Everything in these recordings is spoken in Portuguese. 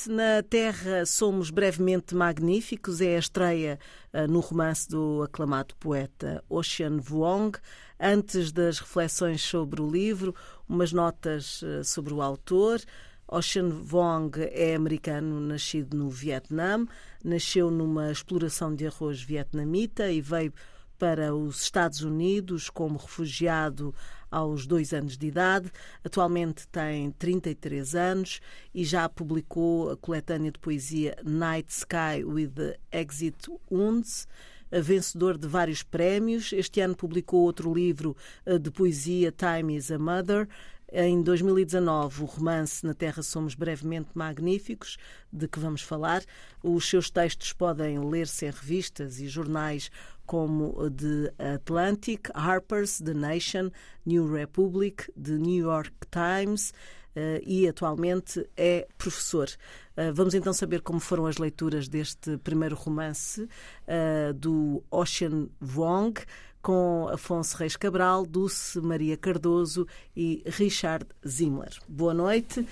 Noite. Na Terra somos brevemente magníficos. É a estreia uh, no romance do aclamado poeta Ocean Vuong. Antes das reflexões sobre o livro, umas notas uh, sobre o autor. Ocean Vuong é americano, nascido no Vietnã. Nasceu numa exploração de arroz vietnamita e veio para os Estados Unidos como refugiado aos dois anos de idade. Atualmente tem 33 anos e já publicou a coletânea de poesia Night Sky with Exit Wounds vencedor de vários prémios. Este ano publicou outro livro eh, de poesia, Time is a Mother. Em 2019, o romance Na Terra Somos Brevemente Magníficos, de que vamos falar. Os seus textos podem ler-se em revistas e jornais como The Atlantic, Harper's, The Nation, New Republic, The New York Times uh, e atualmente é professor. Uh, vamos então saber como foram as leituras deste primeiro romance uh, do Ocean Vuong com Afonso Reis Cabral, Dulce Maria Cardoso e Richard Zimmer. Boa noite.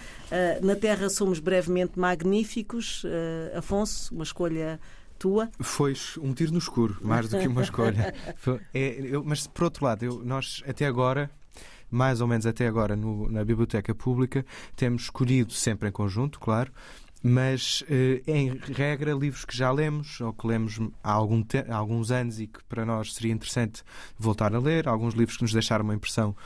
na Terra somos brevemente magníficos. Afonso, uma escolha tua? Foi um tiro no escuro, mais do que uma escolha. é, eu, mas, por outro lado, eu, nós até agora mais ou menos até agora no, na biblioteca pública, temos escolhido sempre em conjunto, claro, mas eh, em regra livros que já lemos ou que lemos há, algum há alguns anos e que para nós seria interessante voltar a ler, alguns livros que nos deixaram uma impressão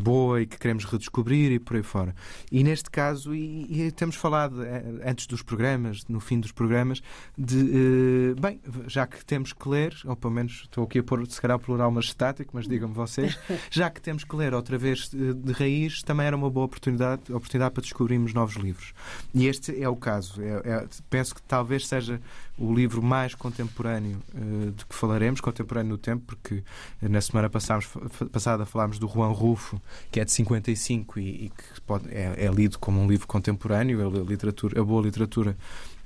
boa e que queremos redescobrir e por aí fora. E neste caso, e, e temos falado eh, antes dos programas, no fim dos programas, de bem, já que temos que ler, ou pelo menos estou aqui a pôr se calhar plural estático, mas digam-me vocês, já que temos que ler outra vez de raiz, também era uma boa oportunidade, oportunidade para descobrirmos novos livros. E este é o caso. É, é, penso que talvez seja o livro mais contemporâneo uh, de que falaremos, contemporâneo no tempo, porque na semana passada falámos do Juan Rufo, que é de 55 e, e que pode, é, é, lido como um livro contemporâneo. A, literatura, a boa literatura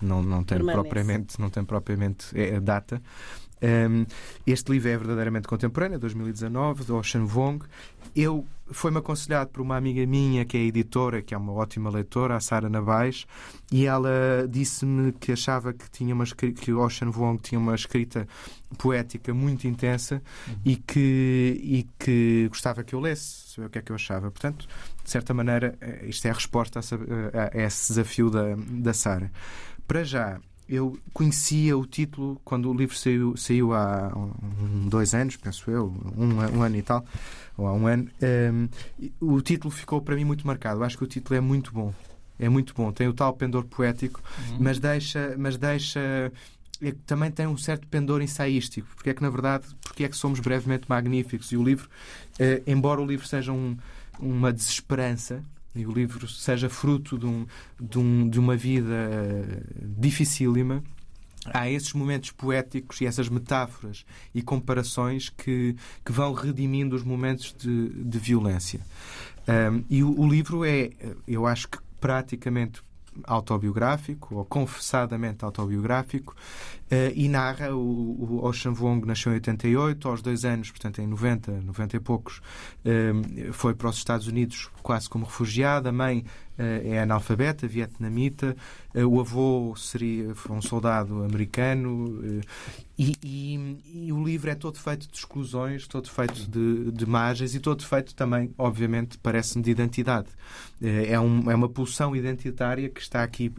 não, não tem propriamente, não tem propriamente é, data. Um, este livro é verdadeiramente contemporâneo, 2019, de Ocean Vong. Eu foi-me aconselhado por uma amiga minha que é editora, que é uma ótima leitora, a Sara Navais, e ela disse-me que achava que tinha uma que Ocean Vuong tinha uma escrita poética muito intensa uhum. e que e que gostava que eu lesse, saber o que é que eu achava. Portanto, de certa maneira, eh, isto é a resposta a, a esse desafio da da Sara. Para já, eu conhecia o título quando o livro saiu, saiu há um, dois anos, penso eu, um, um, ano e tal, ou há um ano. Um, o título ficou para mim muito marcado. Eu acho que o título é muito bom. É muito bom. Tem o tal pendor poético, uhum. mas deixa. Mas deixa é também tem um certo pendor ensaístico, porque é que, na verdade, porque é que somos brevemente magníficos. E o livro, eh, embora o livro seja um, uma desesperança, e o livro seja fruto de, um, de, um, de uma vida eh, dificílima, há esses momentos poéticos e essas metáforas e comparações que, que vão redimindo os momentos de, de violência. Um, e o, o, livro é, eu acho que praticamente autobiográfico, ou confessadamente autobiográfico, e narra o, o Vuong nasceu em 88, aos dois anos, portanto em 90, 90 e poucos, uh, foi para os Estados Unidos quase como refugiado, a mãe uh, é analfabeta, vietnamita, o avô seria um soldado americano, e, e, e, o livro é todo feito de exclusões, todo feito de, de imagens e todo feito também, obviamente, parece-me de identidade. É, um, é uma pulsão identitária que está aqui,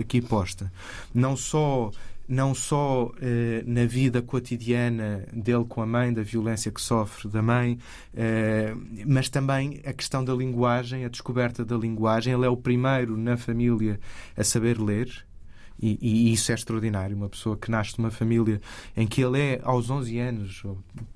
aqui posta. Não só não só eh, na vida cotidiana dele com a mãe, da violência que sofre da mãe, eh, mas também a questão da linguagem, a descoberta da linguagem. Ele é o primeiro na família a saber ler. E, e, isso é extraordinário. Uma pessoa que nasce numa família em que ele é, aos 11 anos,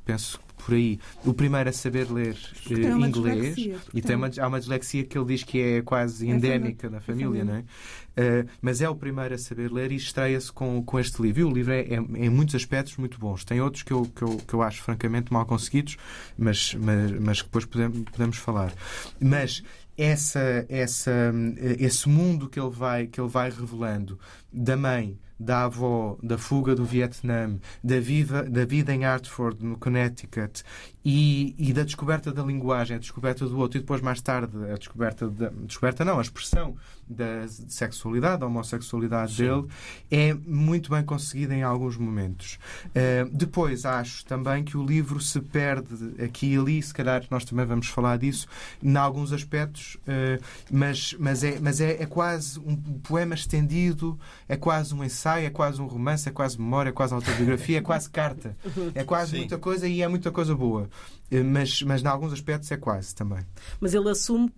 penso por aí. O primeiro a saber ler uh, inglês e tem uma, há uma dislexia que ele diz que é quase é endémica é na família, não é? Uh, mas é o primeiro a saber ler e estreia-se com, com este livro. E o livro é, é, em muitos aspectos muito bons. Tem outros que eu, que eu, que eu acho francamente mal conseguidos, mas, mas, mas que depois podemos, podemos falar. Mas essa, essa, esse mundo que ele vai, que ele vai revelando. Da mãe da avó, da fuga do Vietnã, da, da vida em Hartford, no Connecticut, e, e, da descoberta da linguagem, a descoberta do outro, e depois, mais tarde, a descoberta, da, descoberta não, a expressão da sexualidade, da homossexualidade Sim. dele, é muito bem conseguida em alguns momentos. Uh, depois, acho também que o livro se perde aqui e ali, se calhar nós também vamos falar disso, em alguns aspectos, uh, mas, mas, é, mas é, é quase um poema estendido, é quase um ensaio, é quase um romance, é quase memória, é quase autobiografia, é quase carta. É quase Sim. muita coisa e é muita coisa boa. Uh, mas, mas, em alguns aspectos, é quase também. Mas ele assume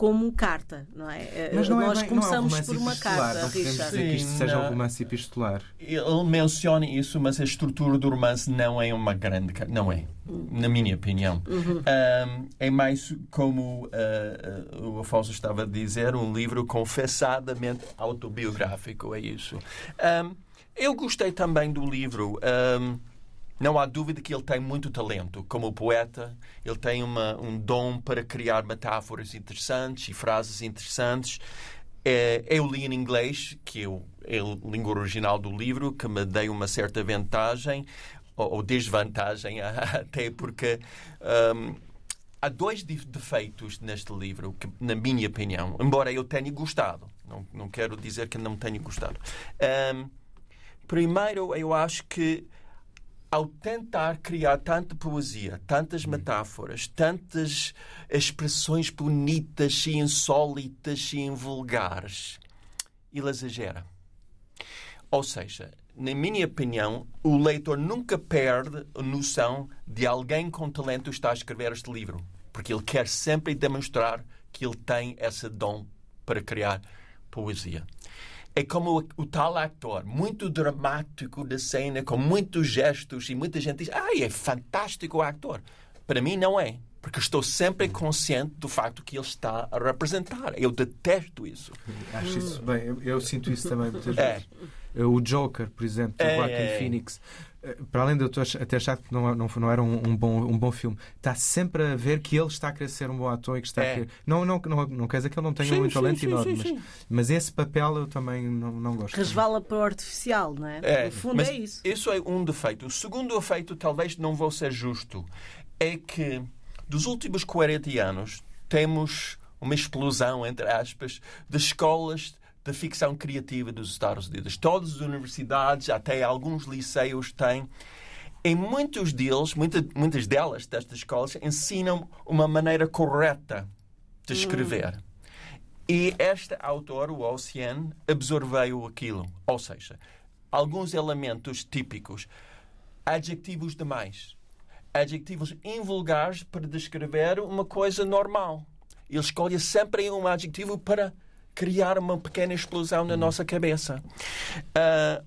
como carta, não é? Eh, Mas não é Nós é bem, começamos não é um por uma carta, não podemos dizer que isto seja um romance epistolar. Ele menciona isso, mas a estrutura do romance não é uma grande carta. Não é, na minha opinião. Uhum. Um, é mais como uh, uh, o Afonso estava a dizer, um livro confessadamente autobiográfico, é isso. Um, eu gostei também do livro. Um, não há dúvida que ele tem muito talento. Como poeta, ele tem uma, um dom para criar metáforas interessantes e frases interessantes. É, eu li em inglês, que eu, é a língua original do livro, que me deu uma certa vantagem, ou, ou desvantagem, até porque um, há dois defeitos neste livro, que, na minha opinião, embora eu tenha gostado. Não, não quero dizer que não tenha gostado. Um, primeiro, eu acho que ao tentar criar tanta poesia, tantas metáforas, tantas expressões bonitas e insólitas e invulgares, ele exagera. Ou seja, na minha opinião, o leitor nunca perde a noção de alguém com talento está a escrever este livro, porque ele quer sempre demonstrar que ele tem esse dom para criar poesia é como o, o, tal ator, muito dramático da cena, com muitos gestos, e muita gente diz: Ah, é fantástico o ator. Para mim, não é. Porque estou sempre consciente do facto que ele está a representar. Eu detesto isso. Acho isso bem. Eu, eu sinto isso também muitas é. vezes. É. O Joker, por exemplo, do é, Joaquin é. Phoenix para além de eu até achar que não, não, não era um, um, bom, um bom filme, está sempre a ver que ele está a querer ser um bom ator e que está é. a querer... não, não, não, não quer dizer que ele não tenha sim, um sim, talento sim, enorme, mas, mas, esse papel eu também não, não gosto. Resvala para o artificial, não é? é no fundo é isso. Isso é um defeito. O segundo defeito, talvez não vou ser justo, é que dos últimos 40 anos temos uma explosão, entre aspas, de escolas da ficção criativa dos Estados Unidos. Todas as universidades, até alguns liceus têm. Em muitos deles, muitas, delas, destas escolas, ensinam uma maneira correta de escrever. Hum. E este autor, o Ocean, absorveu aquilo. Ou seja, alguns elementos típicos, adjetivos demais, adjetivos invulgares para descrever uma coisa normal. Ele escolhe sempre um adjetivo para criar uma pequena explosão na nossa cabeça. Uh,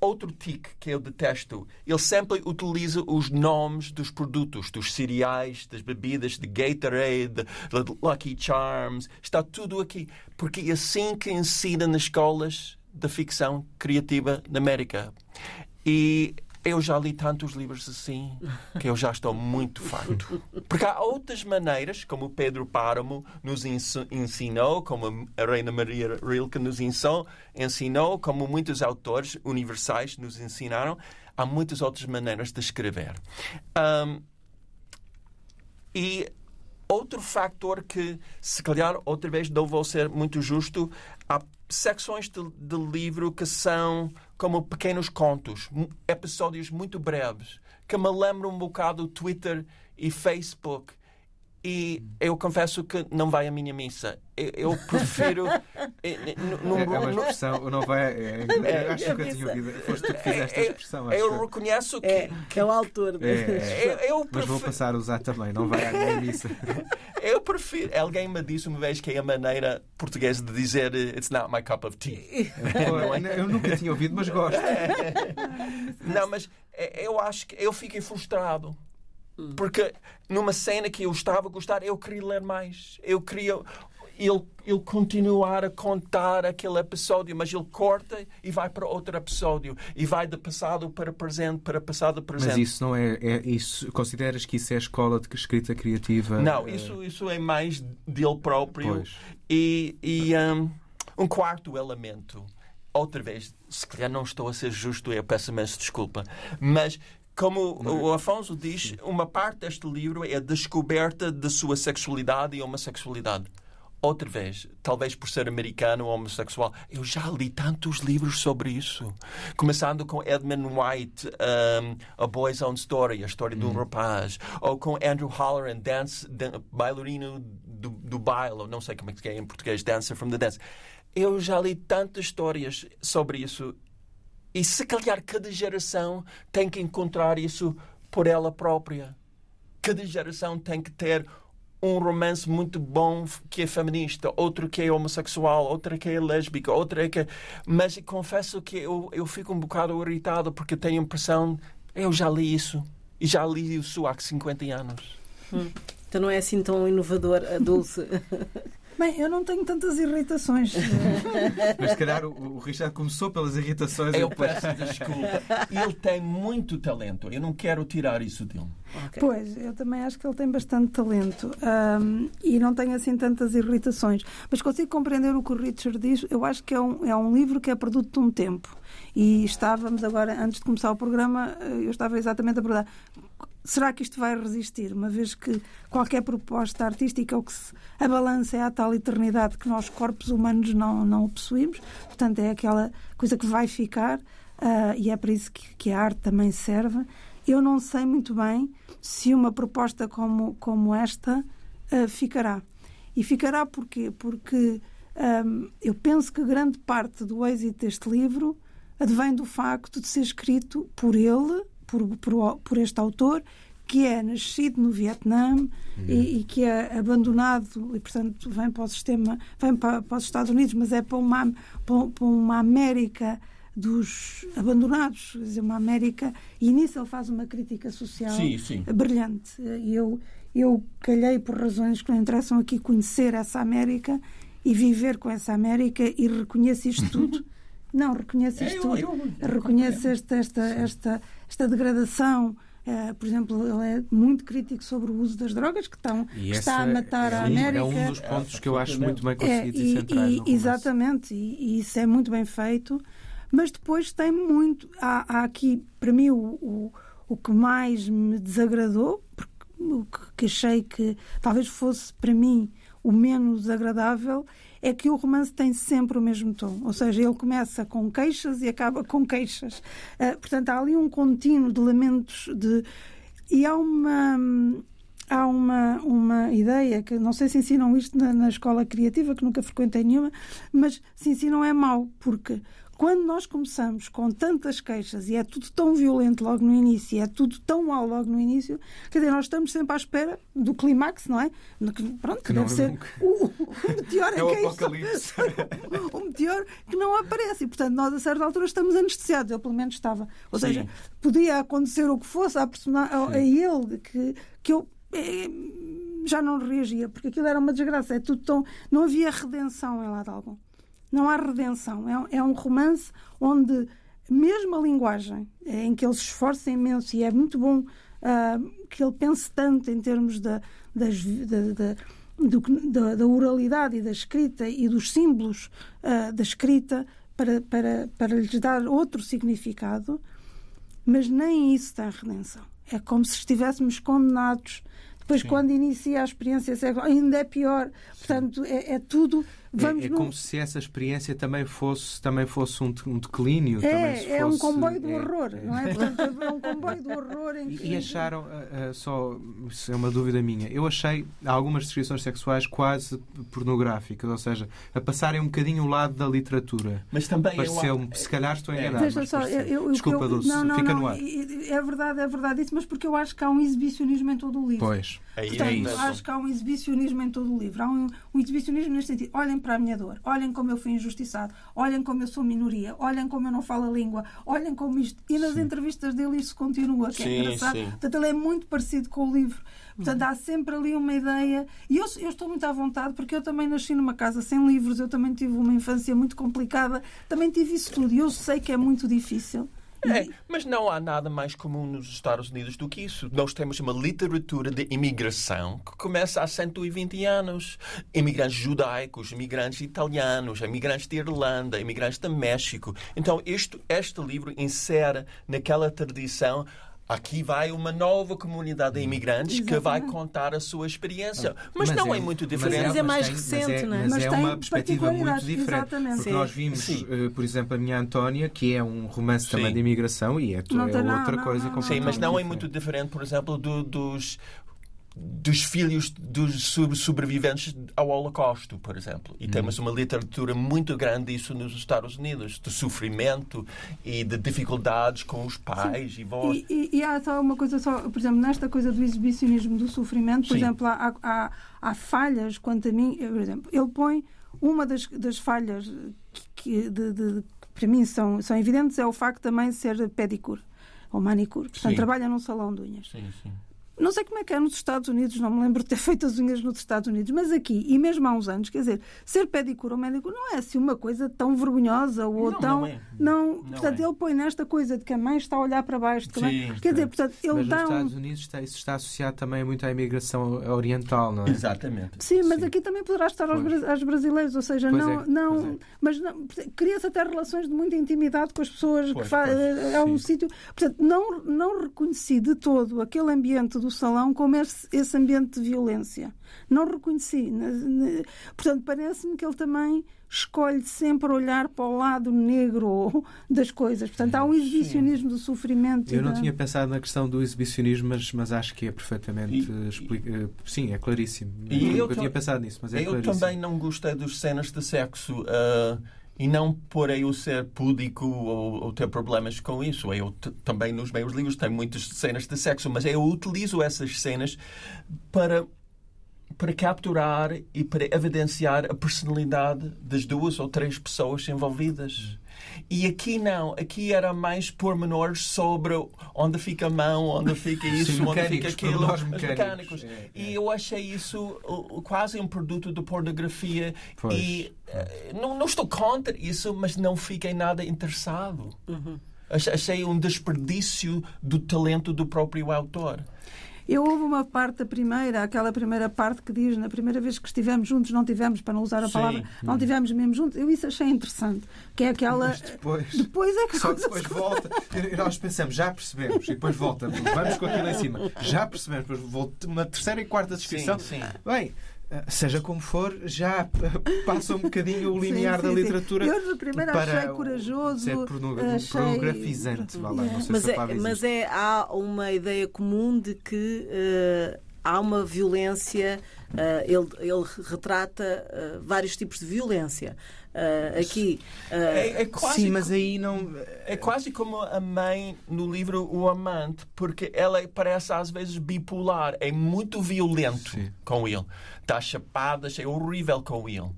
outro tique que eu detesto, ele sempre utiliza os nomes dos produtos, dos cereais, das bebidas, de Gatorade, de Lucky Charms, está tudo aqui. Porque é assim que ensina nas escolas da ficção criativa na América. E eu já li tantos livros assim que eu já estou muito farto. Porque há outras maneiras, como Pedro Páramo nos ensinou, como a Reina Maria Rilke nos ensinou, como muitos autores universais nos ensinaram, há muitas outras maneiras de escrever. Um, e outro factor que, se calhar, outra vez não vou ser muito justo, há secções de, de livro que são como pequenos contos, episódios muito breves, que me lembram um bocado Twitter e Facebook e eu confesso que não vai à minha missa. Eu, eu prefiro. num, é, é uma expressão, não vai. É, é, acho que eu tinha ouvido. Foste tu que fizeste a expressão. Eu, eu reconheço que. É, é o autor. É, eu, Mas vou passar a usar também, não vai à minha missa. eu prefiro. Alguém me disse uma vez que é a maneira portuguesa de dizer It's not my cup of tea. eu nunca tinha ouvido, mas gosto. Não, mas eu acho que eu fiquei frustrado porque numa cena que eu estava a gostar, eu queria ler mais. Eu queria ele, ele continuar a contar aquele episódio, mas ele corta e vai para outro episódio e vai de passado para presente, para passado para presente. Mas isso não é, é isso consideras que isso é escola de escrita criativa? Não, isso isso é mais dele próprio. Pois. E, e um, um quarto elemento outra vez, se calhar não estou a ser justo, eu peço imenso desculpa, mas como o Afonso diz, uma parte deste livro é a descoberta da sua sexualidade e homossexualidade. Outra vez, talvez por ser americano ou homossexual, eu já li tantos livros sobre isso. Começando com Edmund White, um, A Boy's Own Story, a história do rapaz. Ou com Andrew Holleran, dance, dan- bailarino do, do baile, ou não sei como é que é em português, Dancer from the Dance. Eu já li tantas histórias sobre isso e se calhar cada geração tem que encontrar isso por ela própria. Cada geração tem que ter um romance muito bom que é feminista, outro que é homossexual, outra que é lésbica, outra que é... Mas confesso que eu, eu fico um bocado irritado porque tenho a impressão eu já li isso. E já li isso há 50 anos. Então não é assim tão inovador, a Dulce. Bem, eu não tenho tantas irritações. Mas se calhar o, o Richard começou pelas irritações e Eu depois. peço desculpa. Ele tem muito talento. Eu não quero tirar isso dele. Ok. Pois, eu também acho que ele tem bastante talento ahm, e não tem assim tantas irritações. Mas consigo compreender o que o Richard diz. Eu acho que é um, é um livro que é produto de um tempo. E estávamos agora, antes de começar o programa, eh, eu estava exatamente a perguntar. Será que isto vai resistir? Uma vez que qualquer proposta artística, o que se, a balança é a tal eternidade que nós, corpos humanos, não, não possuímos. Portanto, é aquela coisa que vai ficar ah, e é para isso que, que a arte também serve. Eu não sei muito bem se uma proposta como, como esta ah, ficará. E ficará porquê? Porque ahm, eu penso que grande parte do êxito deste livro advém do facto de ser escrito por ele, por, por, por este autor, que é nascido no Vietnã e, e que é abandonado e, portanto, vem para o sistema, vem para, para os Estados Unidos, mas é para uma, para, para uma América dos abandonados, quer dizer, uma América. E nisso ele faz uma crítica social Sim, sim. brilhante. E eu, eu calhei, por razões que não interessam aqui, conhecer essa América e viver com essa América e reconheço isto tudo. Não, reconheço É, isto eu- tudo. eu- esta, esta, esta, esta degradação. Eh, por exemplo, ele é muito crítico sobre o uso das drogas, que, estão, que está a matar é a América. É um dos pontos que eu acho muito bem É, conseguidos e, e- centrais. e- exatamente, e, e isso é muito bem feito, mas depois tem muito. Há, há aqui, para mim, o, o, o que mais me desagradou, porque o que, que achei que talvez fosse para mim o menos agradável, é que o romance tem sempre o mesmo tom. Ou seja, ele começa com queixas e acaba com queixas. Ah, portanto, há ali um contínuo de lamentos de. E há uma há uma, uma ideia que não sei se ensinam isto na, na escola criativa, que nunca frequentei nenhuma, mas se ensinam é mau, porque quando nós começamos com tantas queixas e é tudo tão violento logo no início, e é tudo tão mau logo no início, quer dizer, nós estamos sempre à espera do clímax, não é? Que, Pronto, Que deve é ser nunca. o, o meteor É em o queixo. apocalipse. o meteor que não aparece. E, portanto, nós, a certa altura, estamos anestesiados. Eu, pelo menos, estava. Ou Sim. seja, podia acontecer o que fosse persona- a, a ele, que, que eu eh, já não reagia, porque aquilo era uma desgraça. É tudo tão... Não havia redenção em lado algum. Não há redenção. É, um- é um romance onde, mesmo a linguagem, eh, em que ele se esforça imenso e é muito bom ah, que ele pense tanto em termos da, das, da, da- do da, da oralidade e da escrita e dos símbolos ah, da escrita para, para, para lhes dar outro significado, mas nem isso tem redenção. É como se estivéssemos condenados. Depois, quando inicia a experiência sexual, ainda é pior. Portanto, é, é tudo. Vamos é, é num- como se essa experiência também fosse, também fosse um, um declínio. se É, é um fosse- comboio do é- horror, não é? Portanto, é um comboio do horror em que... E, acharam, ah, ah, só, isso é uma dúvida minha, eu achei algumas descrições sexuais quase pornográficas, ou seja, a passarem um bocadinho o lado da literatura. Mas também eu Pareceu-me, se calhar estou É. enganado. Só, pareceu. eu, eu- Desculpa, eu, Dulce, não, não, fica não, no ar. É verdade, é verdade isso, mas porque eu acho que há um exibicionismo em todo o livro. Pois. Portanto, é isso. acho que há um exibicionismo em todo o livro. Há um, um exibicionismo neste sentido. Olhem para a minha dor, olhem como eu fui injustiçado, olhem como eu sou minoria, olhem como eu não falo a língua, olhem como isto. E nas entrevistas dele isso continua, que é Sim, engraçado. sim. Portanto, ele é muito parecido com o livro. Portanto, há sempre ali uma ideia. E eu, eu estou muito à vontade, porque eu também nasci numa casa sem livros, eu também tive uma infância muito complicada, também tive isso tudo. E eu sei que é muito difícil. É, mas não há nada mais comum nos Estados Unidos do que isso. Nós temos uma literatura de imigração que começa há 120 anos. Imigrantes judaicos, imigrantes italianos, imigrantes de Irlanda, imigrantes de México. Então, isto, este livro insere naquela tradição Aqui vai uma nova comunidade de imigrantes que vai contar a sua experiência. Mas, Mas não é, é- muito mas diferente. Mas é mais tem- recente, mas é, não é? Mas, Mas é uma perspectiva muito diferente. exatamente. Porque Sim. nós vimos, Sim. eh, por exemplo, a minha Antónia, que é um romance também Sim. de imigração e é, Não é outra não, coisa não, não. Sim, mas completamente não é muito diferente, por exemplo, do- dos dos filhos dos sobreviventes ao Holocausto, por exemplo. E temos uma literatura muito grande disso nos Estados Unidos, de sofrimento e de dificuldades com os pais e vós. E, e- e há só uma coisa só, por exemplo, nesta coisa do exibicionismo do sofrimento, por Sim. exemplo, há, há, há falhas quanto a mim, por exemplo, ele põe uma das, das falhas que, de- de- que para mim são, são evidentes é o facto também de ser pedicure ou manicure, portanto Sim. trabalha num salão de unhas. Sim, sim. Não sei como é que é nos Estados Unidos, não me lembro de ter feito as unhas nos Estados Unidos, mas aqui, e mesmo há uns anos, quer dizer, ser pedicure ou manicure não é assim uma coisa tão vergonhosa ou Não, tão. não é. não- Não portanto, é. ele põe nesta coisa de que a mãe está a olhar para baixo. a mãe- Sim, quer dizer, portanto, ele Mas nos dá um. Estados Unidos está, isso está associado também muito à imigração oriental, não é? Exatamente. Sim, mas Sim. aqui também poderá estar aos, brasileiros, ou seja, Pois não, é, não, é. mas cria-se até relações de muita intimidade com as pessoas Pois, que fa- pois, é um sim. sítio, portanto, não não reconheci de todo aquele ambiente do salão como esse, ambiente de violência. Não reconheci. Portanto, parece-me que ele também escolhe sempre olhar para o lado negro das coisas. Portanto, há um exibicionismo do sofrimento. e Eu não da- tinha pensado na questão do exibicionismo, mas, mas acho que é perfeitamente E- expli- eh, Sim, é claríssimo. E eu eu tinha pensado nisso, mas é Eu claríssimo. também não gostei dos cenas de sexo. ah, e não por eu ser púdico ou, ou ter problemas com isso. Eu também nos meus livros tenho muitas cenas de sexo, mas eu utilizo essas cenas para para capturar e para evidenciar a personalidade das duas ou três pessoas envolvidas. E aqui não, aqui era mais pormenores sobre onde fica a mão, onde fica isso, Sim, onde fica aquilo, os mecânicos. mecânicos. É, E eu achei isso uh, quase um produto de pornografia Pois, e uh, não, não estou contra isso, mas não fiquei nada interessado. Ach- Achei um desperdício do talento do próprio autor. Eu houve uma parte da primeira, aquela primeira parte que diz na primeira vez que estivemos juntos, não tivemos, para não usar a Sim. palavra, não tivemos mesmo juntos. Eu isso achei interessante. Que é aquela. Mas depois. Depois é que Só depois se- volta. E nós pensamos, já percebemos, e depois volta. Vamos com aquilo em cima. Já percebemos, depois volta uma terceira e quarta descrição. Sim, sim. Bem, seja como for, já eh, passa um bocadinho o limiar Sim, da sim, sim. literatura. Eu, de primeira, para achei o- corajoso, Ser porno- achei- pornografizante. Vá lá, não sei Mas, se a é, mas é, há uma ideia comum de que eh, há uma violência, eh, ele, ele retrata eh, vários tipos de violência. Eh, aqui. eh, É, é quase Sim, mas aí não. É quase como a mãe no livro O Amante, porque ela parece às vezes bipolar, é muito violento Sim. com ele. Dá chapadas, é horrível com ele.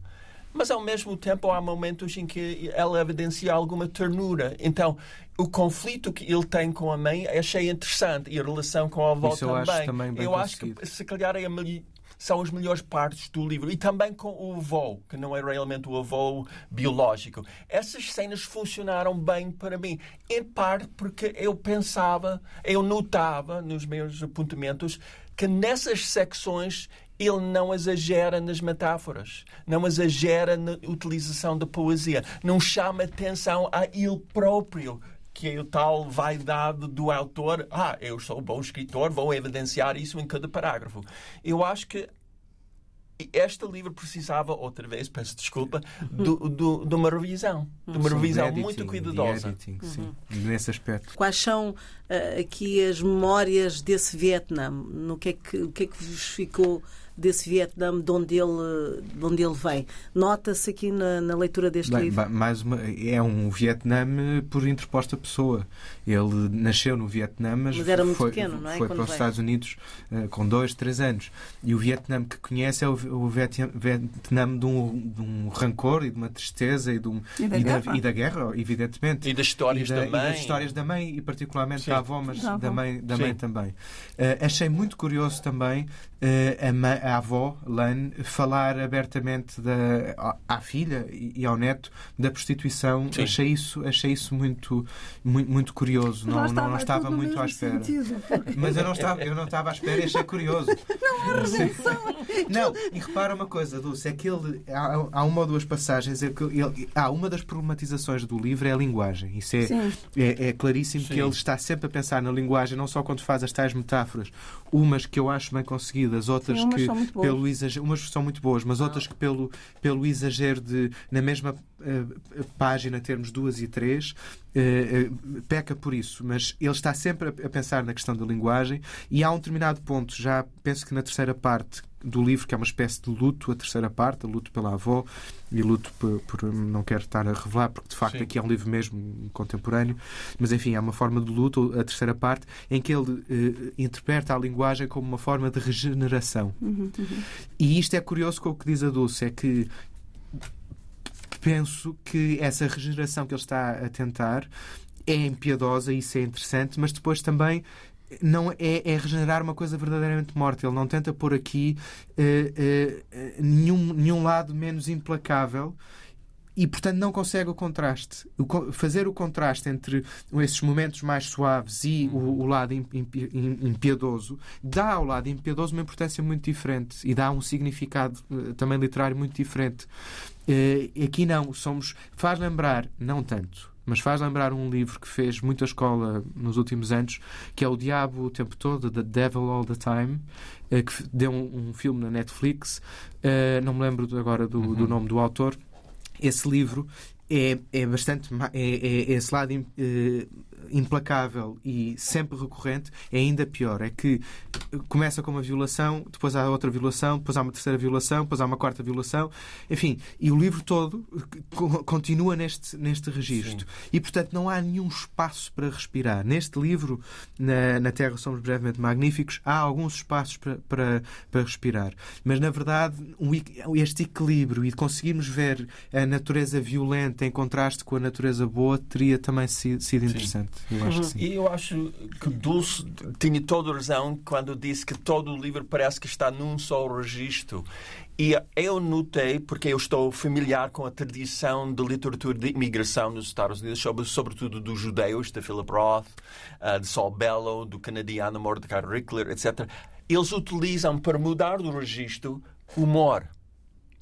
Mas ao mesmo tempo há momentos em que ela evidencia alguma ternura. Então, o conflito que ele tem com a mãe achei interessante e a relação com a avó Isso eu também. acho também bem eu acho que se calhar é a mel- são as melhores partes do livro. E também com o avô, que não é realmente o avô biológico. Essas cenas funcionaram bem para mim. Em parte porque eu pensava, eu notava nos meus apontamentos que nessas secções ele não exagera nas metáforas, não exagera na utilização da poesia, não chama atenção a ele próprio que é o tal vaidade do autor. Ah, eu sou um bom escritor, vou evidenciar isso em cada parágrafo. Eu acho que este livro precisava, outra vez, peço desculpa, do, do, de uma revisão. De uma Sim, revisão editing, muito cuidadosa. editing, sim, nesse aspecto. Quais são eh, aqui as memórias desse Vietnã? No que é que, o que é que vos ficou desse Vietnã de onde ele, de onde ele vem? Nota-se aqui na, na leitura deste Bem, livro. mais uma, é um Vietnã por interposta pessoa. Ele nasceu no Vietnã, mas, Mas era muito foi, pequeno, não é? foi Quando para os. Estados Unidos eh, com dois, três anos. E o Vietnã que conhece é o, o Vietnã, de, um, de um rancor e de uma tristeza e, de um, E da e guerra. e da guerra, evidentemente. E das histórias E da- da e mãe. das histórias da mãe e particularmente Sim. da avó, mas Da avó. da mãe, da Sim. mãe também. Eh, achei muito curioso também a, ma- a avó, Lane, falar abertamente da, à filha e ao neto da prostituição. Sim. Achei isso, achei isso muito, muito, muito curioso. Não, está, não, não estava muito à espera. sentido, porque- Mas eu não estava, eu não estava à espera e achei curioso. Não, e repara uma coisa, Dulce, é que ele há, há uma ou duas passagens em que ele, há uma das problematizações do livro é a linguagem. Isso é, é, é claríssimo Sim. que ele está sempre a pensar na linguagem, não só quando faz as tais metáforas, umas que eu acho bem conseguidas, outras Sim, umas que são muito boas. pelo exagero, umas são muito boas, mas outras que pelo, pelo exagero de na mesma eh, página termos duas e três eh, peca por isso, mas ele está sempre a, a pensar na questão da linguagem e há um determinado ponto, já penso que na terceira parte do livro, que é uma espécie de luto, a terceira parte, a luto pela avó e luto por, por- não quero estar a revelar, porque de facto Sim. aqui é um livro mesmo contemporâneo, mas enfim, é uma forma de luto, a terceira parte, em que ele eh, interpreta a linguagem como uma forma de regeneração. Uhum, E isto é curioso com o que diz a Dulce, é que penso que essa regeneração que ele está a tentar é impiedosa, isso é interessante, mas depois também não é, é regenerar uma coisa verdadeiramente morta. Ele não tenta pôr aqui eh, eh, nenhum, nenhum lado menos implacável e, portanto, não consegue o contraste. O fazer o contraste entre esses momentos mais suaves e o, o lado im- impi- im- impiedoso dá ao lado impiedoso uma importância muito diferente e dá um significado eh, também literário muito diferente. Aqui não, somos. faz lembrar, não tanto. Mas faz lembrar um livro que fez muita escola nos últimos anos, que é O Diabo o Tempo Todo, The Devil All the Time, eh, que deu um, um filme na Netflix. Eh, não me lembro agora do, do nome do autor. Esse livro é, é bastante. ma- É, é- esse lado eh, implacável e sempre recorrente é ainda pior. É que começa com uma violação, depois há outra violação, depois há uma terceira violação, depois há uma quarta violação. Enfim, e o livro todo co- continua neste, neste registro. E, portanto, não há nenhum espaço para respirar. Neste livro, na, na Terra Somos Brevemente Magníficos, há alguns espaços para, para, para respirar. Mas, na verdade, um este equilíbrio e de conseguirmos ver a natureza violenta em contraste com a natureza boa teria também sido, sido interessante. Eu acho que sim. E eu acho que Dulce tinha toda a razão quando disse que todo o livro parece que está num só registro. E eu notei, porque eu estou familiar com a tradição de literatura de imigração nos Estados Unidos, sobre, sobretudo dos judeus, de Philip Roth, ah, de Saul Bellow, do canadiano Mordecai Rickler, etc. Eles utilizam, para mudar do registro, humor.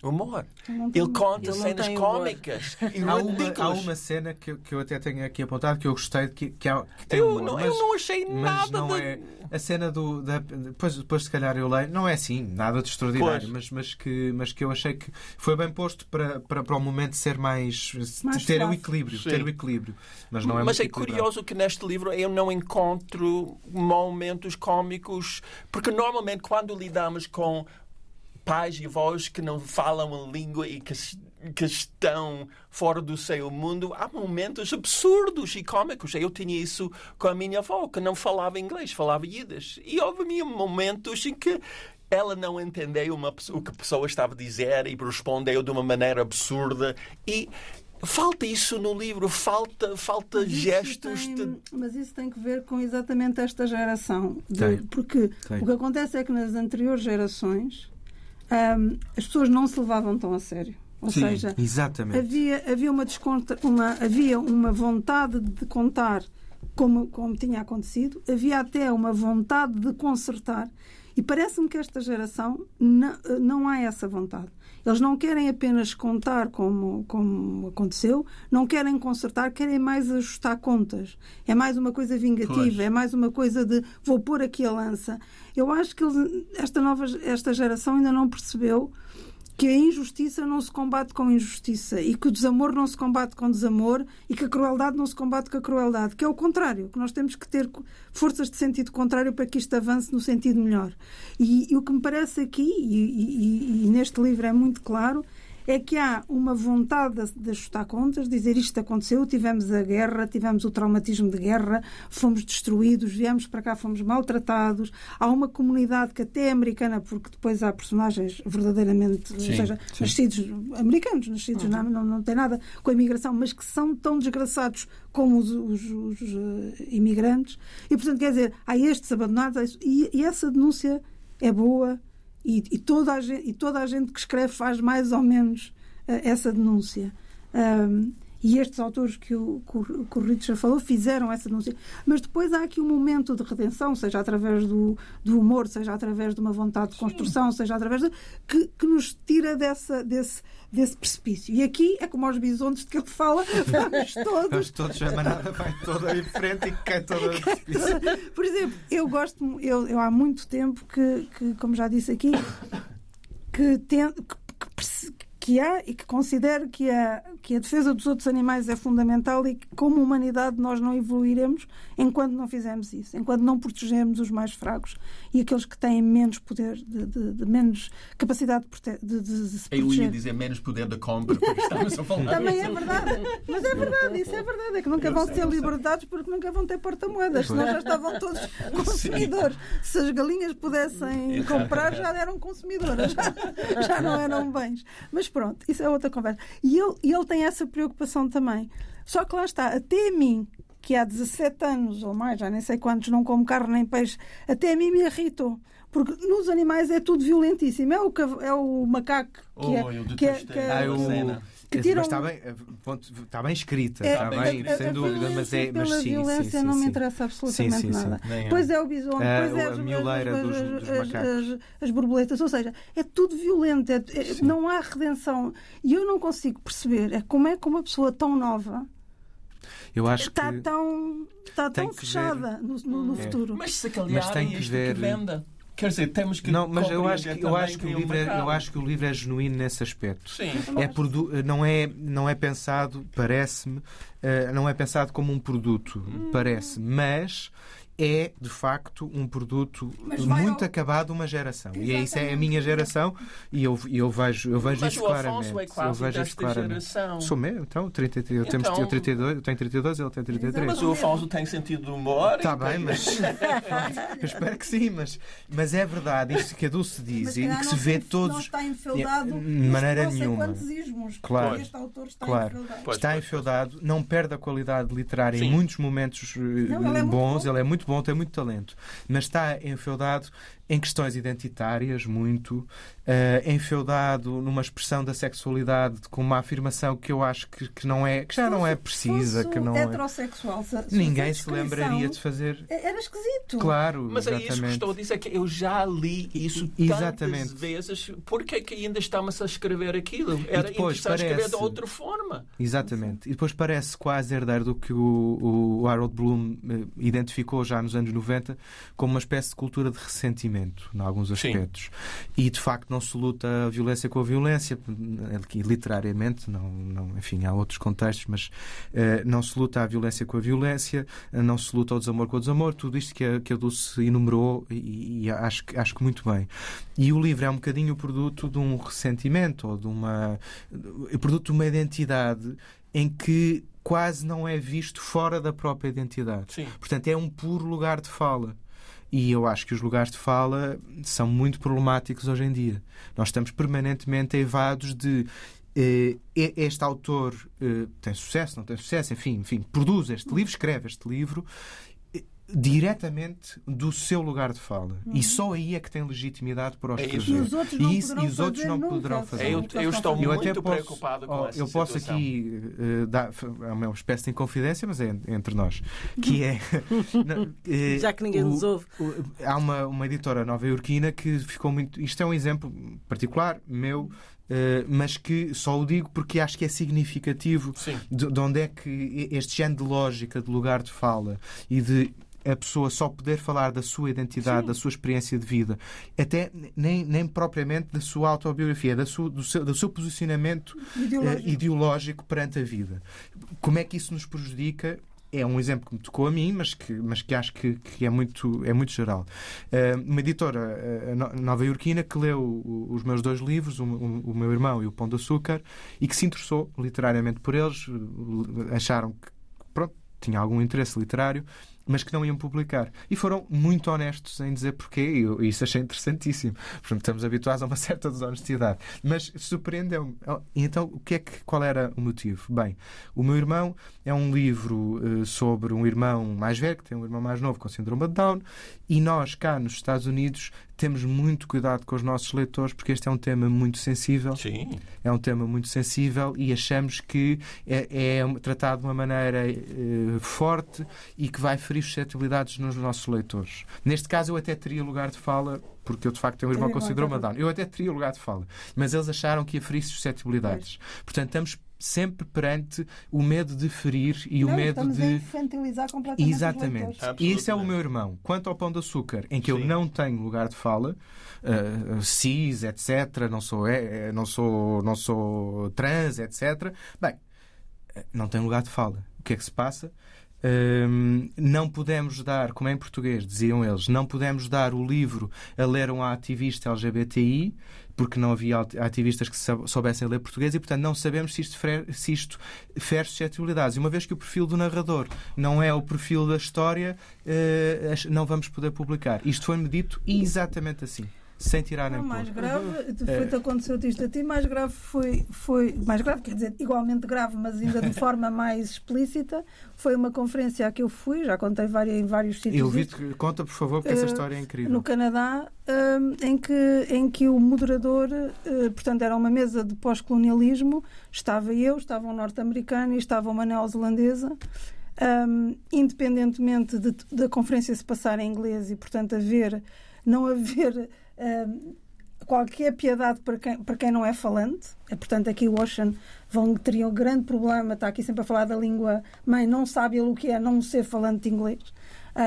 Humor. Ele conta Ele cenas cômicas e Há uma, há uma cena que, eu- que eu até tenho aqui apontado que eu gostei, que, que, há, que tem Eu humor, não, mas, eu não achei mas nada não de... é a cena do da, depois, depois se calhar eu leio não é assim nada de extraordinário Pois. mas, mas que mas que eu achei que foi bem posto para, para, para o momento ser mais, Mais ter o suave. equilíbrio Sim. ter o equilíbrio mas não é Mas muito é equilibrado. curioso que neste livro eu não encontro momentos cómicos, porque normalmente quando lidamos com pais e avós que não falam a língua e que, que estão fora do seu mundo, há momentos absurdos e cómicos. Eu tinha isso com a minha avó, que não falava inglês, falava Yiddish. E houve momentos em que ela não entendeu uma o que a pessoa estava a dizer e respondeu de uma maneira absurda. E falta isso no livro, falta, falta Mas gestos tem- de. Mas isso tem que ver com exatamente esta geração. De- porque Tem. o que acontece é que nas anteriores gerações ahm, as pessoas não se levavam tão a sério. Ou Sim, seja, exatamente havia, havia, uma descontra, uma, havia uma vontade de contar como, como tinha acontecido, havia até uma vontade de consertar. E parece-me que esta geração não, não há essa vontade. Eles não querem apenas contar como, como aconteceu, não querem consertar, querem mais ajustar contas. É mais uma coisa vingativa, Pois. é mais uma coisa de vou pôr aqui a lança. Eu acho que eles- esta, nova, esta geração ainda não percebeu que a injustiça não se combate com injustiça e que o desamor não se combate com desamor e que a crueldade não se combate com a crueldade, que é o contrário, que nós temos que ter forças de sentido contrário para que isto avance no sentido melhor. E, e o que me parece aqui, e- e- e neste livro é muito claro, é que há uma vontade de, de ajustar contas, dizer isto aconteceu, tivemos a guerra, tivemos o traumatismo de guerra, fomos destruídos, viemos para cá, fomos maltratados. Há uma comunidade que até é americana, porque depois há personagens verdadeiramente, ou seja, nascidos americanos, nascidos não, não, não tem nada com a imigração, mas que são tão desgraçados como os, os- os, eh, imigrantes. E, portanto, quer dizer, há estes abandonados há e, e essa denúncia é boa E, e, toda a gente, e toda a gente que escreve faz mais ou menos uh, essa denúncia. E estes autores que o, que o Richard falou fizeram essa denúncia. Mas depois há aqui um momento de redenção, seja através do, do humor, seja através de uma vontade de construção, Sim. seja através de. Que, que nos tira dessa, desse, desse precipício. E aqui é como aos bisontes de que ele fala, vamos todos. vamos todos, a manada vai toda em frente e cai toda a precipício. Por exemplo, eu gosto, eu, eu há muito tempo que, que como já disse aqui, que, tem, que, que que há e que considero que a, que a defesa dos outros animais é fundamental e que, como humanidade, nós não evoluiremos enquanto não fizermos isso, enquanto não protegemos os mais fracos e aqueles que têm menos poder, de, de, de menos capacidade de, de, se proteger. Eu ia dizer menos poder de compra, porque estamos a falar. Também é verdade, mas é verdade, isso é verdade, é que nunca vão ter liberdades porque nunca vão ter porta-moedas, senão já estavam todos consumidores. Se as galinhas pudessem comprar, já eram consumidoras, já, já não eram bens. Mas pronto, isso é outra conversa. E ele, ele tem essa preocupação também. Só que lá está, até a mim, que há 17 anos ou mais, já nem sei quantos, não como carne nem peixe, até a mim me irritou. Porque nos animais é tudo violentíssimo. É o, é o macaco que é. Oh, que é, que é, ah, eu... Que tiram... Mas está bem, está bem escrita, é, está bem, a, sem a, dúvida, mas é. Mas sim, violência sim, não sim, me interessa absolutamente sim, nada. Depois é o bisonte, depois é as, a dos, dos as, as, as, borboletas, ou seja, é tudo violento, é, é, não há redenção. E eu não consigo perceber é como é que uma pessoa tão nova eu acho está que tão, está tão fechada ver... no, no, no é. futuro. Mas se calhar mas tem que isto ver... que venda. Quer dizer, temos que não, mas eu acho que eu acho que o livro é, eu acho que o livro é genuíno nesse aspecto. Sim. É produ, não é não é pensado, parece-me, uh, não é pensado como um produto, hum. parece, mas é de facto um produto muito ao... acabado uma geração. Exatamente. e isso é a minha geração e eu, eu vejo eu vejo Mas isso claramente. é eu vejo isso claramente. geração. sou meu então 33 eu, então... Temos, eu 32 eu tenho 32 ele tem 33 mas o Afonso tem sentido de humor está bem mas eu espero que sim mas mas é verdade isto que a Dulce diz e que se vê todos não está enfeudado de maneira nenhuma. claro. este autor está claro. enfeudado. está enfeudado não perde a qualidade literária sim. em muitos momentos não, ele é bons ele é muito bom, tem muito talento, mas está enfeudado em questões identitárias, muito, uh, enfeudado numa expressão da sexualidade com uma afirmação que eu acho que, que não é, que já não é precisa, que não é heterossexual, se, ninguém se lembraria de fazer. É, era esquisito. Claro, mas exatamente. é isso que estou a dizer que eu já li isso exatamente. tantas vezes. Por que que ainda estamos a escrever aquilo? Era interessante parece... escrever de outra forma. Exatamente. E depois parece quase herdeiro do que o, o Harold Bloom eh, identificou já nos anos 90 como uma espécie de cultura de ressentimento em alguns aspectos. Sim. E de facto não se luta a violência com a violência, literariamente, não, não, enfim, há outros contextos, mas uh, não se luta a violência com a violência, não se luta ao desamor com o desamor, tudo isto que a, que a Dulce enumerou e, e acho, acho que muito bem. E o livro é um bocadinho o produto de um ressentimento ou de uma. o produto de uma identidade em que quase não é visto fora da própria identidade. Sim. Portanto, é um puro lugar de fala. E eu acho que os lugares de fala são muito problemáticos hoje em dia. Nós estamos permanentemente evados de eh, este autor eh, tem sucesso, não tem sucesso, enfim, enfim, produz este livro, escreve este livro diretamente do seu lugar de fala. Uhum. E só aí é que tem legitimidade para o escrever. E os outros não, e isso, e os outros não poderão fazer. Eu, eu estou eu muito posso, preocupado com oh, Eu posso situação. aqui uh, dar é uma espécie de inconfidência, mas é entre nós, que é uh, já que ninguém o, nos ouve. O, há uma, uma editora nova-iorquina que ficou muito. Isto é um exemplo particular meu. Uh, mas que só o digo porque acho que é significativo de, de, onde é que este género de lógica de lugar de fala e de a pessoa só poder falar da sua identidade, Sim. da sua experiência de vida, até nem, nem propriamente da sua autobiografia, da sua, do, seu, do seu posicionamento ideológico. Uh, ideológico perante a vida. Como é que isso nos prejudica? é um exemplo que me tocou a mim, mas que, mas que acho que, que é, muito, é muito geral. Uh, uma editora uh, nova-iorquina que leu os meus dois livros, o, o, o, meu irmão e o Pão de Açúcar, e que se interessou literariamente por eles, acharam que pronto, tinha algum interesse literário mas que não iam publicar. E foram muito honestos em dizer porquê, e isso achei interessantíssimo. Portanto, estamos habituados a uma certa desonestidade. Mas surpreendeu-me. Oh, então, o que é que, qual era o motivo? Bem, o meu irmão é um livro uh, sobre um irmão mais velho, que tem um irmão mais novo com síndrome de Down, e nós, cá nos Estados Unidos, temos muito cuidado com os nossos leitores, porque este é um tema muito sensível. Sim. É um tema muito sensível e achamos que é, é tratado de uma maneira eh, forte e que vai ferir suscetibilidades nos nossos leitores. Neste caso, eu até teria lugar de fala, porque eu de facto tenho um irmão com síndrome de Down. Eu até teria lugar de fala, mas eles acharam que ia ferir suscetibilidades. Portanto, estamos sempre perante o medo de ferir e não, o medo de. A infantilizar completamente Exatamente. E isso é o meu irmão. Quanto ao pão de açúcar, em que Sim. eu não tenho lugar de fala, uh, cis, etc., não sou, é, não, sou, não sou trans, etc., bem, não tenho lugar de fala. O que é que se passa? Um, não podemos dar, como é em português, diziam eles, não podemos dar o livro a ler um ativista LGBTI, porque não havia ativistas que soubessem ler português e, portanto, não sabemos se isto, se isto fere suscetibilidades. E uma vez que o perfil do narrador não é o perfil da história, uh, não vamos poder publicar. Isto foi-me dito exatamente assim sem tirar nem pôr. mais grave, uhum. foi-te é. aconteceu isto a ti, mais grave foi, foi, mais grave, quer dizer, igualmente grave, mas ainda de forma mais explícita, foi uma conferência a que eu fui, já contei várias, em vários sítios. Eu vi conta por favor, porque uh, essa história é incrível. No Canadá, uh, em, que, em que o moderador, uh, portanto, era uma mesa de pós-colonialismo, estava eu, estava um norte-americano e estava uma neozelandesa. Um, independentemente de, da conferência se passar em inglês e, portanto, haver, não haver qualquer piedade para quem, para quem não é falante. É, portanto, aqui Ocean vão, teria um grande problema, está aqui sempre a falar da língua mãe, não sabe ele o que é não ser falante de inglês,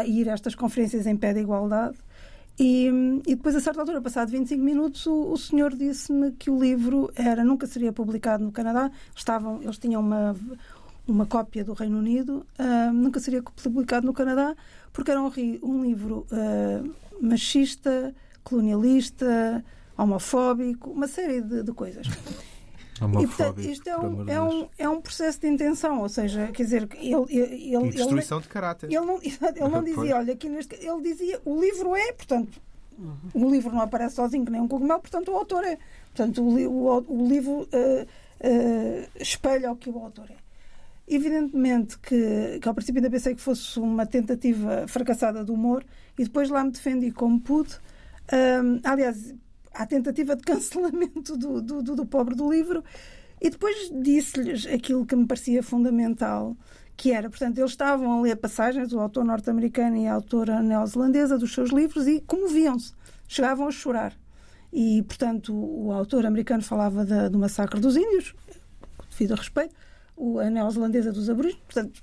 e ir a estas conferências em pé de igualdade. E, e depois, a certa altura, passado 25 minutos, o, o senhor disse-me que o livro era nunca seria publicado no Canadá. Estavam, eles tinham uma, uma cópia do Reino Unido, uh, nunca seria publicado no Canadá, porque era um, um livro uh, machista, colonialista, homofóbico, uma série de, de coisas. E, portanto, isto é um, é, um, é um processo de intenção, ou seja, quer dizer, ele. ele, ele destruição ele, de caráter. Ele não, ele não dizia, olha, aqui neste. Ele dizia, o livro é, portanto, uhum. o livro não aparece sozinho, que nem um cogumelo, portanto, o autor é. Portanto, o, o, o livro uh, uh, espelha o que o autor é. Evidentemente que, que ao princípio ainda pensei que fosse uma tentativa fracassada de humor e depois lá me defendi como pude um, aliás, a tentativa de cancelamento do, do, do, do pobre do livro. E depois disse-lhes aquilo que me parecia fundamental, que era, portanto, eles estavam a ler passagens, o autor norte-americano e a autora neozelandesa, dos seus livros e comoviam-se, chegavam a chorar. E, portanto, o autor americano falava da, do massacre dos índios, devido a respeito, a neozelandesa dos aborígenes. Portanto,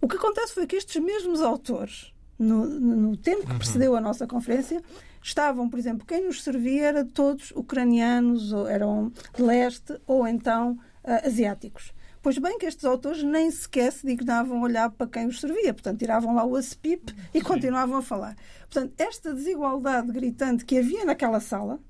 o que acontece foi que estes mesmos autores no, no tempo que uhum. precedeu a nossa conferência, estavam, por exemplo, quem nos servia era todos ucranianos, ou eram de leste, ou então uh, asiáticos. Pois bem que estes autores nem sequer se dignavam olhar para quem os servia, portanto, tiravam lá o ASPIP e continuavam a falar. Portanto, esta desigualdade gritante que havia naquela sala,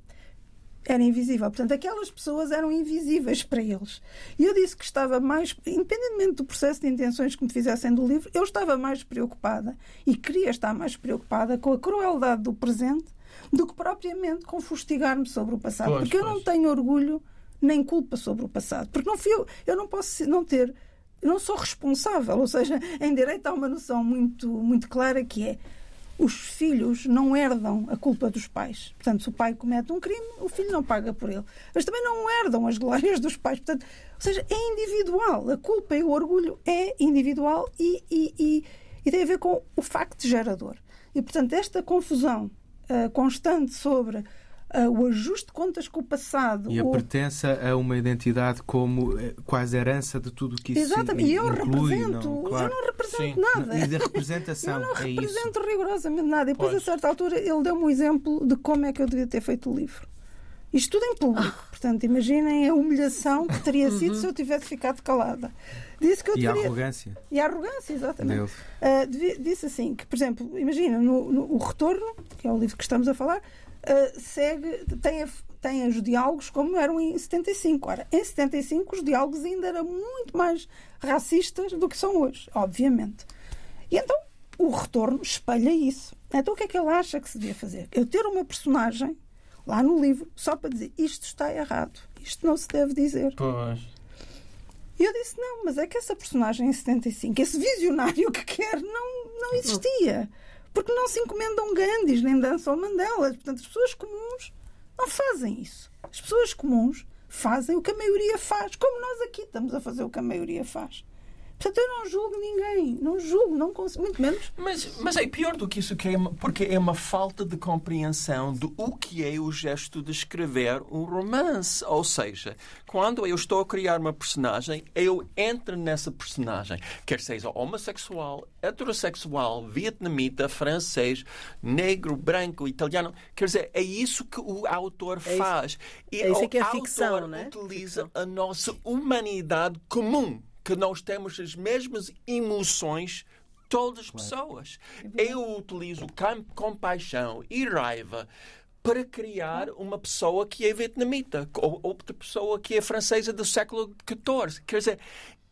era invisível. Portanto, aquelas pessoas eram invisíveis para eles. E eu disse que estava mais, independentemente do processo de intenções que me fizessem do livro, eu estava mais preocupada e queria estar mais preocupada com a crueldade do presente do que propriamente com fustigar-me sobre o passado. Pois, porque eu não tenho orgulho nem culpa sobre o passado. Porque não fui eu, eu não posso não ter, não sou responsável. Ou seja, em direito há uma noção muito, muito clara que é os filhos não herdam a culpa dos pais. Portanto, se o pai comete um crime, o filho não paga por ele. Mas também não herdam as glórias dos pais. Portanto, ou seja, é individual. A culpa e o orgulho é individual e, e, e, e tem a ver com o facto gerador. E, portanto, esta confusão uh, constante sobre o ajuste de contas com o passado. E a o... pertença a uma identidade como eh, quase herança de tudo o que isso Exatamente. E eu inclui, represento, não, claro. eu não represento Sim. nada. E da representação. eu não é represento rigorosamente nada. E depois, pois. a certa altura, ele deu-me um exemplo de como é que eu devia ter feito o livro. Isto tudo em público. Ah. Portanto, imaginem a humilhação que teria uhum. sido se eu tivesse ficado calada. Disse que eu e deveria... a arrogância. E a arrogância, exatamente. Uh, disse assim, que, por exemplo, imagina, no, no, O Retorno, que é o livro que estamos a falar, uh, segue, tem, a, tem os diálogos como eram em 75. Ora, em 75 os diálogos ainda eram muito mais racistas do que são hoje, obviamente. E então o retorno espelha isso. Então o que é que ele acha que se devia fazer? Eu ter uma personagem lá no livro só para dizer isto está errado, isto não se deve dizer. Pois. E eu disse: não, mas é que essa personagem em 75, esse visionário que quer, não, não existia. Porque não se encomendam Gandhis nem dançam Mandelas. Portanto, as pessoas comuns não fazem isso. As pessoas comuns fazem o que a maioria faz, como nós aqui estamos a fazer o que a maioria faz. Portanto, eu não julgo ninguém, não julgo, não consigo, muito menos. Mas, mas é pior do que isso, que é porque é uma falta de compreensão do o que é o gesto de escrever um romance. Ou seja, quando eu estou a criar uma personagem, eu entro nessa personagem, quer seja homossexual, heterossexual, vietnamita, francês, negro, branco, italiano. Quer dizer, é isso que o autor isso- faz. E é isso o que é ficção, autor não é? utiliza a nossa humanidade comum, que nós temos as mesmas emoções todas as pessoas. Eu utilizo compaixão e raiva para criar uma pessoa que é vietnamita ou outra pessoa que é francesa do século XIV. Quer dizer,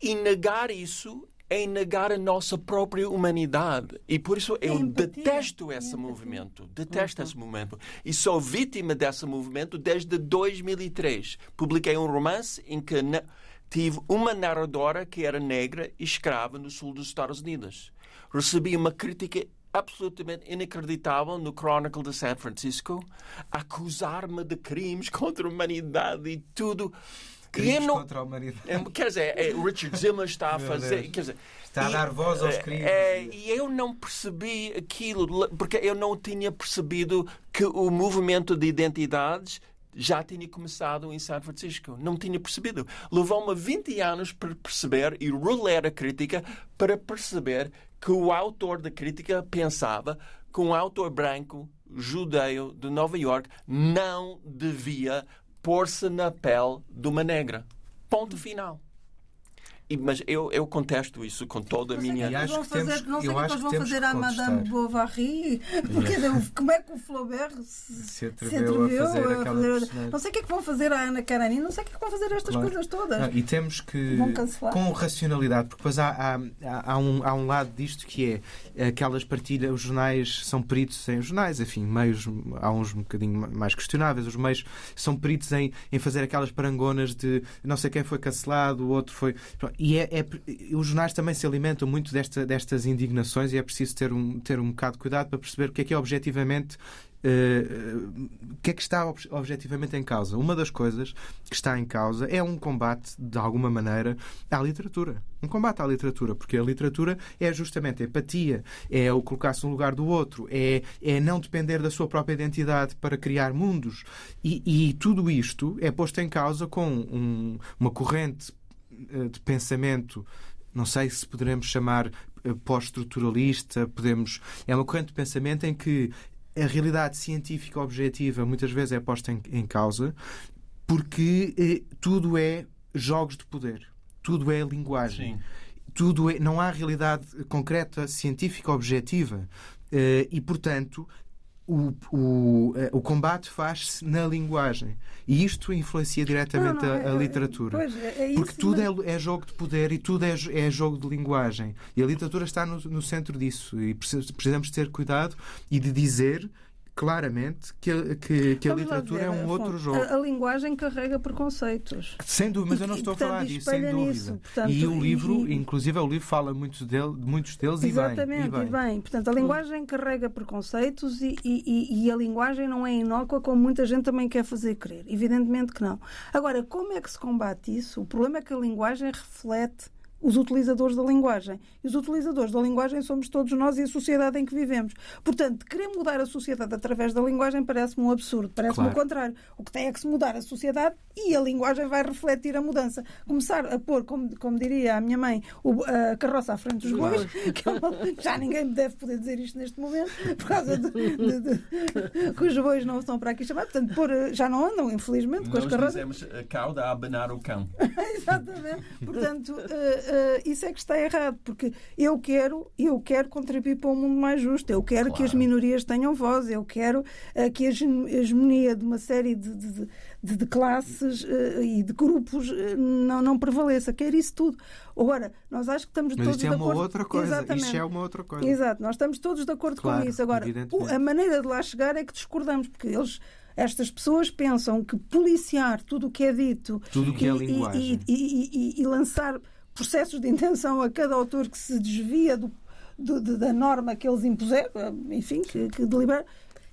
e negar isso é negar a nossa própria humanidade. E por isso eu empatia. detesto esse movimento. Detesto esse movimento. E sou vítima desse movimento desde 2003. Publiquei um romance em que na- tive uma narradora que era negra e escrava no sul dos Estados Unidos. Recebi uma crítica absolutamente inacreditável no Chronicle de San Francisco, acusar-me de crimes contra a humanidade e tudo. Crimes não- contra a humanidade. é, Quer dizer, é, o Richard Zimmer está a fazer. Quer dizer, Está a dar voz aos é, crimes. é, e eu não percebi aquilo, porque eu não tinha percebido que o movimento de identidades já tinha começado em São Francisco. Não tinha percebido. Levou-me 20 anos para perceber e reler a crítica para perceber que o autor da crítica pensava que um autor branco, judeu de Nova York, não devia pôr-se na pele de uma negra. Ponto final. E- mas eu, eu contesto isso com toda a Não sei o que minha. é que eles acho vão que temos- fazer, não sei o que é eles vão temos fazer à Madame. Bovary. Porque, dizer, como é que o Flaubert se, Se atreveu a fazer aquela personagem. Não sei o que é que vão fazer à Ana Karenina, não sei o que é que vão fazer estas Claro. coisas todas. Não, e temos que, Vão cancelar. com racionalidade, porque depois há, há, há, um, há um lado disto que é aquelas partilhas, os jornais são peritos em os jornais, enfim, meios, há uns um bocadinho mais questionáveis, os meios são peritos em, em fazer aquelas parangonas de não sei quem foi cancelado, o outro foi. E é, é- os jornais também se alimentam muito desta, destas indignações e é preciso ter um, ter um bocado de cuidado para perceber o que é que é objetivamente eh, o que é que está ob- objetivamente em causa? Uma das coisas que está em causa é um combate, de alguma maneira, à literatura. Um combate à literatura, porque a literatura é justamente a empatia, é o colocar-se no lugar do outro, é, é não depender da sua própria identidade para criar mundos. E, e tudo isto é posto em causa com um- uma corrente de pensamento, não sei se poderemos chamar eh, pós-estruturalista, podemos. É uma corrente de pensamento em que a realidade científica objetiva muitas vezes é posta em, em causa porque eh, tudo é jogos de poder, tudo é linguagem, Sim. tudo é, não há realidade concreta científica objetiva Eh, e portanto o, o, eh, o combate faz-se na linguagem e isto influencia diretamente Não, não, a, a é- literatura. Pois, é, é isso, Porque tudo mas- é, é jogo de poder e tudo é, é jogo de linguagem. E a literatura está no, no centro disso. E precis- precisamos ter cuidado e de dizer claramente que, a- que, que a literatura ver, é um Afonso, outro jogo. A, a linguagem carrega preconceitos. Sem dúvida, mas eu não E- estou a portanto, falar e disso, sem dúvida. nisso, portanto, e o livro, e- inclusive, o livro fala muito dele, de muitos deles Exatamente, e bem. e bem. Portanto, a linguagem carrega preconceitos e, e- e- e a linguagem não é inócua como muita gente também quer fazer crer. Evidentemente que não. Agora, como é que se combate isso? O problema é que a linguagem reflete os utilizadores da linguagem. E os utilizadores da linguagem somos todos nós e a sociedade em que vivemos. Portanto, querer mudar a sociedade através da linguagem parece-me um absurdo. Parece-me Claro. o contrário. O que tem é que se mudar a sociedade e a linguagem vai refletir a mudança. Começar a pôr, como, como diria a minha mãe, o- a carroça à frente dos bois, que é uma- já ninguém me deve poder dizer isto neste momento, por causa de, de- de- que os bois não são para aqui chamados. Portanto, pôr, já não andam, infelizmente, com as Nós carroças. dizemos a cauda a abanar o cão. Exatamente. Portanto, eh, uh, isso é que está errado, porque eu quero, eu quero contribuir para um mundo mais justo, eu quero claro. que as minorias tenham voz, eu quero uh, que a hegemonia de uma série de, de, de, de classes uh, e de grupos não, não prevaleça, quero isso tudo. Agora, nós acho que estamos Mas todos de acordo. Mas é uma outra coisa, Exatamente. isto é uma outra coisa. Exato, nós estamos todos de acordo claro, com isso. Agora, a maneira de lá chegar é que discordamos, porque eles estas pessoas pensam que policiar tudo o que é dito tudo que é linguagem. E, e, e, e, lançar processos de intenção a cada autor que se desvia do, do, da norma que eles impuseram, enfim, que, que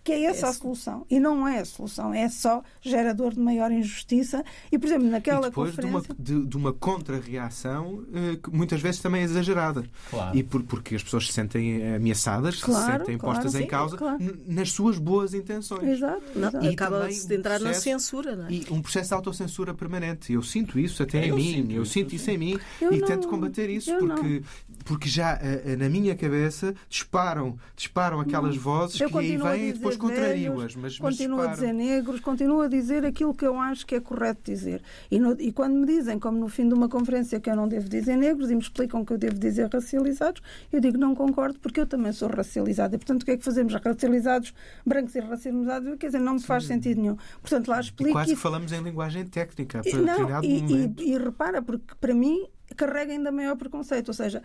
que é essa é a solução. E não é a solução, é só gerador de maior injustiça. E, por exemplo, naquela e depois conferência... de uma, de, de uma contra-reação uh, que muitas vezes também é exagerada. Claro. E por, porque as pessoas se sentem ameaçadas, claro, se sentem claro, postas sim, em causa claro. nas suas boas intenções. Exato. Não, e acaba-se de entrar na censura, não é? E um processo de autocensura permanente. Eu sinto isso até eu em mim, sinto eu sinto isso em mim eu e não, tento combater isso porque, não. Porque já uh, na minha cabeça disparam, disparam aquelas vozes eu que aí vêm e depois contrariam-as. Mas, continuo a dizer negros, continuo a dizer aquilo que eu acho que é correto dizer. E, no, e, quando me dizem, como no fim de uma conferência, que eu não devo dizer negros e me explicam que eu devo dizer racializados, eu digo não concordo porque eu também sou racializada. E, portanto, o que é que fazemos? Racializados, brancos e racializados, quer dizer, não me faz Sim. sentido nenhum. Portanto, lá explico. E quase que falamos em linguagem técnica. Não, e, e, e repara, porque para mim carrega ainda maior preconceito. Ou seja,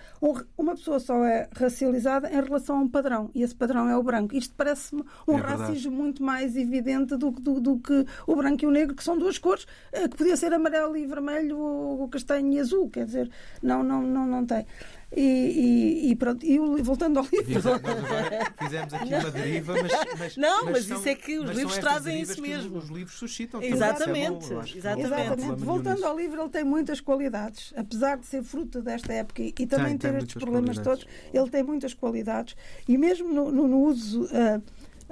uma pessoa só é racializada em relação a um padrão, e esse padrão é o branco. Isto parece-me um é racismo muito mais evidente do, do, do, que o branco e o negro, que são duas cores, eh, que podia ser amarelo e vermelho, ou castanho e azul. Quer dizer, não, não, não, não tem. E, e, e, pronto, e voltando ao livro. fizemos aqui uma deriva, mas. mas não, mas, mas são, isso é que os livros trazem isso mesmo. Os, livros suscitam. Exatamente. É bom, exatamente. exatamente. Voltando ao livro, ele tem muitas qualidades. Apesar de ser fruto desta época e, e também tem, ter estes problemas todos, ele tem muitas qualidades. E mesmo no, no, no uso. Uh,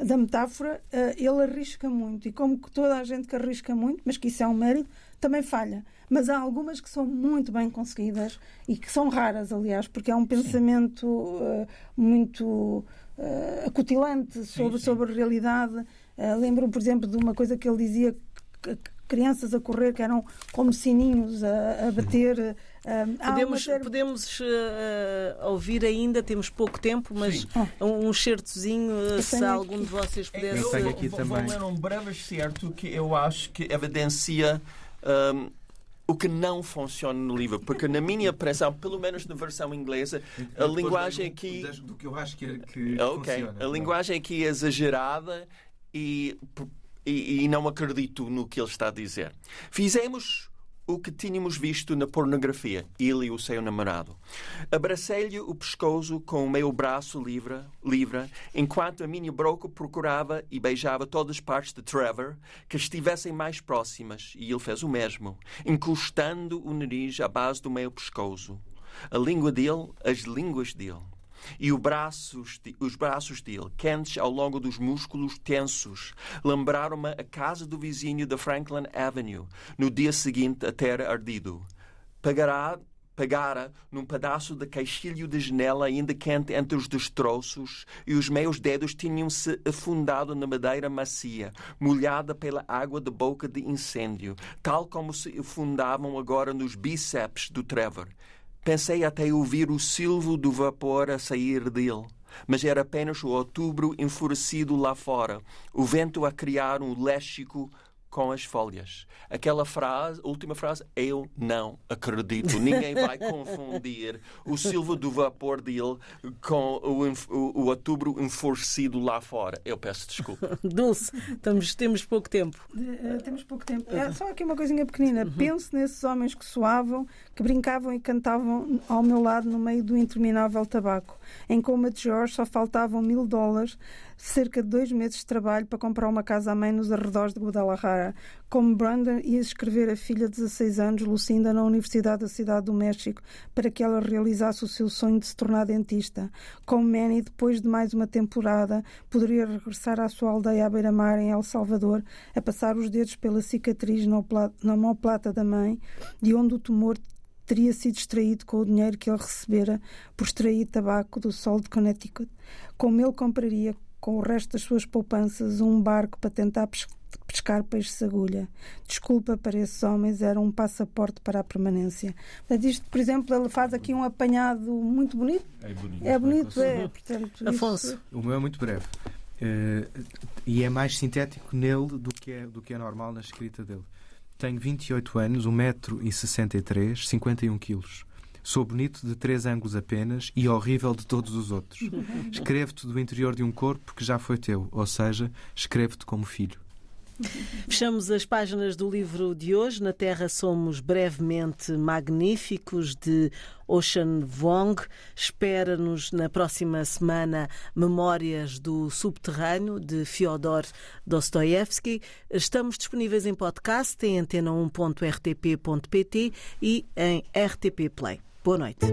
da metáfora, uh, ele arrisca muito. E como toda a gente que arrisca muito, mas que isso é um mérito, também falha. Mas há algumas que são muito bem conseguidas e que são raras, aliás, porque é um pensamento uh, muito uh, acutilante sobre, sim, sim. sobre a realidade. Uh, Lembro-me, por exemplo, de uma coisa que ele dizia que, crianças a correr que eram como sininhos a, a bater. podemos podemos uh, ouvir ainda, temos pouco tempo, mas um, um certozinho, se algum aqui. de vocês pudesse. Eu tenho aqui vou, também. Vou ler um breve certo que eu acho que evidencia um, o que não funciona no livro, porque na minha impressão, pelo menos na versão inglesa, a linguagem aqui do que eu acho que, que okay. funciona. A linguagem aqui é exagerada e, e, e não acredito no que ele está a dizer. Fizemos o que tínhamos visto na pornografia, ele e o seu namorado. Abracei-lhe o pescoço com o meu braço livre, livre, enquanto a minha broca procurava e beijava todas as partes de Trevor que estivessem mais próximas, e ele fez o mesmo, encostando o nariz à base do meu pescoço. A língua dele, as línguas dele e os braços, os braços dele, quentes ao longo dos músculos tensos, lembraram-me a casa do vizinho da Franklin Avenue, no dia seguinte a ter ardido. Pagará pegara num pedaço de caixilho de janela ainda quente entre os destroços e os meus dedos tinham-se afundado na madeira macia, molhada pela água da boca de incêndio, tal como se afundavam agora nos bíceps do Trevor. Pensei até ouvir o silvo do vapor a sair dele, mas era apenas o outubro enfurecido lá fora, o vento a criar um léxico com as folhas. Aquela frase, última frase, eu não acredito. Ninguém vai confundir o silvo do vapor dele com o, o, o outubro enfurecido lá fora. Eu peço desculpa. Dulce, estamos, temos pouco tempo. Uh, temos pouco tempo. É, só aqui uma coisinha pequenina. Uhum. Penso nesses homens que soavam, que brincavam e cantavam ao meu lado no meio do interminável tabaco. Em Coma de Jorge só faltavam mil dólares cerca de dois meses de trabalho para comprar uma casa à mãe nos arredores de Guadalajara. Como Brandon ia escrever a filha de 16 anos, Lucinda, na Universidade da Cidade do México, para que ela realizasse o seu sonho de se tornar dentista. Como Manny, depois de mais uma temporada, poderia regressar à sua aldeia à beira-mar, em El Salvador, a passar os dedos pela cicatriz na mão plata da mãe, de onde o tumor teria sido extraído com o dinheiro que ele recebera por extrair tabaco do sol de Connecticut. Como ele compraria com o resto das suas poupanças um barco para tentar pescar peixe agulha. Desculpa para esses homens, era um passaporte para a permanência. Portanto, isto, por exemplo, ele faz aqui um apanhado muito bonito. É bonito. É bonito, é. Portanto, Afonso. isso- O meu é muito breve. Eh, e é mais sintético nele do que é, do que é normal na escrita dele. Tenho 28 anos, 1,63m, 51 kg. Sou bonito de três ângulos apenas e horrível de todos os outros. Escrevo-te do interior de um corpo que já foi teu, ou seja, escrevo-te como filho. Fechamos as páginas do livro de hoje. Na Terra somos brevemente magníficos de Ocean Vuong. Espera-nos na próxima semana Memórias do Subterrâneo de Fyodor Dostoevsky. Estamos disponíveis em podcast em antena1.rtp.pt e em RTP Play. Boa noite.